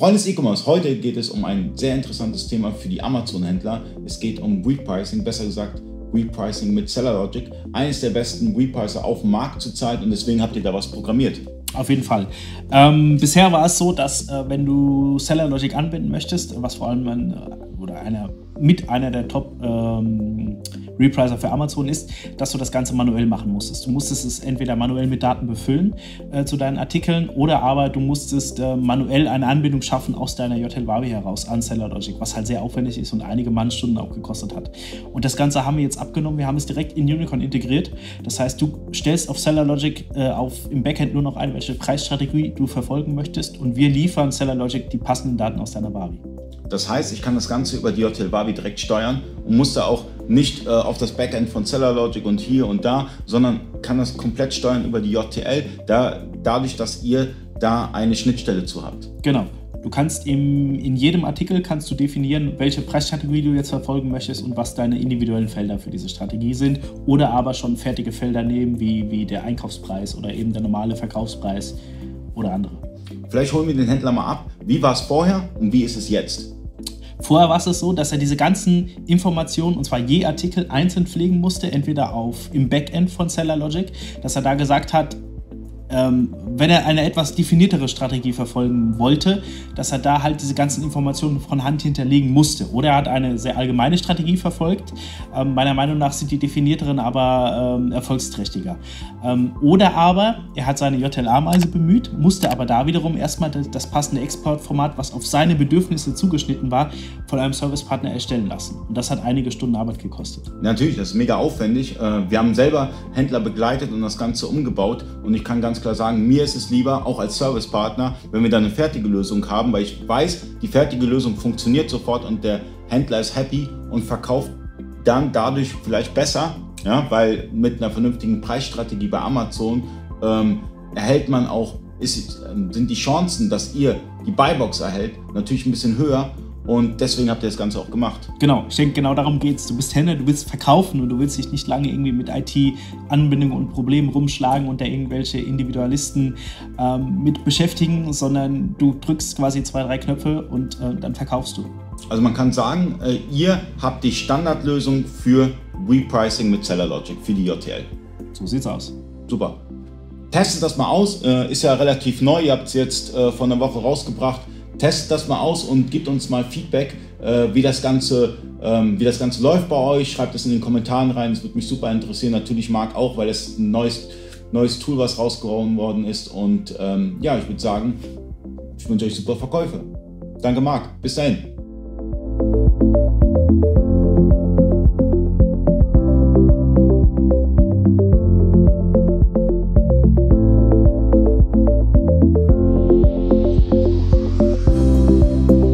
Freunde des E-Commerce, heute geht es um ein sehr interessantes Thema für die Amazon-Händler. Es geht um Repricing, besser gesagt Repricing mit SellerLogic. Eines der besten Repricer auf dem Markt zurzeit und deswegen habt ihr da was programmiert. Auf jeden Fall. Ähm, bisher war es so, dass äh, wenn du SellerLogic anbinden möchtest, was vor allem ein, äh, oder einer mit einer der Top ähm, Repricer für Amazon ist, dass du das Ganze manuell machen musstest. Du musstest es entweder manuell mit Daten befüllen äh, zu deinen Artikeln oder aber du musstest äh, manuell eine Anbindung schaffen aus deiner JTL Wavi heraus an Seller Logic, was halt sehr aufwendig ist und einige Mannstunden auch gekostet hat. Und das Ganze haben wir jetzt abgenommen. Wir haben es direkt in Unicorn integriert. Das heißt, du stellst auf Seller Logic äh, im Backend nur noch ein, welche Preisstrategie du verfolgen möchtest und wir liefern Seller Logic die passenden Daten aus deiner Wavi. Das heißt, ich kann das Ganze über die JTL Wavi direkt steuern und muss da auch nicht äh, auf das Backend von SellerLogic und hier und da, sondern kann das komplett steuern über die JTL, da, dadurch, dass ihr da eine Schnittstelle zu habt. Genau. Du kannst im, in jedem Artikel kannst du definieren, welche Preisstrategie du jetzt verfolgen möchtest und was deine individuellen Felder für diese Strategie sind. Oder aber schon fertige Felder nehmen, wie, wie der Einkaufspreis oder eben der normale Verkaufspreis oder andere. Vielleicht holen wir den Händler mal ab. Wie war es vorher und wie ist es jetzt? Vorher war es so, dass er diese ganzen Informationen, und zwar je Artikel einzeln pflegen musste, entweder auf im Backend von Seller Logic, dass er da gesagt hat, ähm, wenn er eine etwas definiertere Strategie verfolgen wollte, dass er da halt diese ganzen Informationen von Hand hinterlegen musste. Oder er hat eine sehr allgemeine Strategie verfolgt. Ähm, meiner Meinung nach sind die definierteren aber ähm, erfolgsträchtiger. Ähm, oder aber er hat seine JLA-Meise bemüht, musste aber da wiederum erstmal das, das passende Exportformat, was auf seine Bedürfnisse zugeschnitten war, von einem Servicepartner erstellen lassen. Und das hat einige Stunden Arbeit gekostet. Natürlich, das ist mega aufwendig. Äh, wir haben selber Händler begleitet und das Ganze umgebaut. Und ich kann ganz klar sagen, mir ist es lieber, auch als Servicepartner, wenn wir da eine fertige Lösung haben, weil ich weiß, die fertige Lösung funktioniert sofort und der Händler ist happy und verkauft dann dadurch vielleicht besser, ja, weil mit einer vernünftigen Preisstrategie bei Amazon ähm, erhält man auch, ist, sind die Chancen, dass ihr die Buybox erhält, natürlich ein bisschen höher und deswegen habt ihr das Ganze auch gemacht. Genau, ich denke, genau darum geht es. Du bist Händler, du willst verkaufen und du willst dich nicht lange irgendwie mit IT-Anbindungen und Problemen rumschlagen und da irgendwelche Individualisten ähm, mit beschäftigen, sondern du drückst quasi zwei, drei Knöpfe und äh, dann verkaufst du. Also man kann sagen, äh, ihr habt die Standardlösung für Repricing mit Seller Logic für die JTL. So sieht's aus. Super. Testet das mal aus, äh, ist ja relativ neu, ihr habt es jetzt äh, vor einer Woche rausgebracht testet das mal aus und gibt uns mal Feedback, äh, wie, das Ganze, ähm, wie das Ganze läuft bei euch. Schreibt es in den Kommentaren rein, das würde mich super interessieren. Natürlich Marc auch, weil es ein neues, neues Tool, was rausgehauen worden ist. Und ähm, ja, ich würde sagen, ich wünsche euch super Verkäufe. Danke Marc, bis dahin.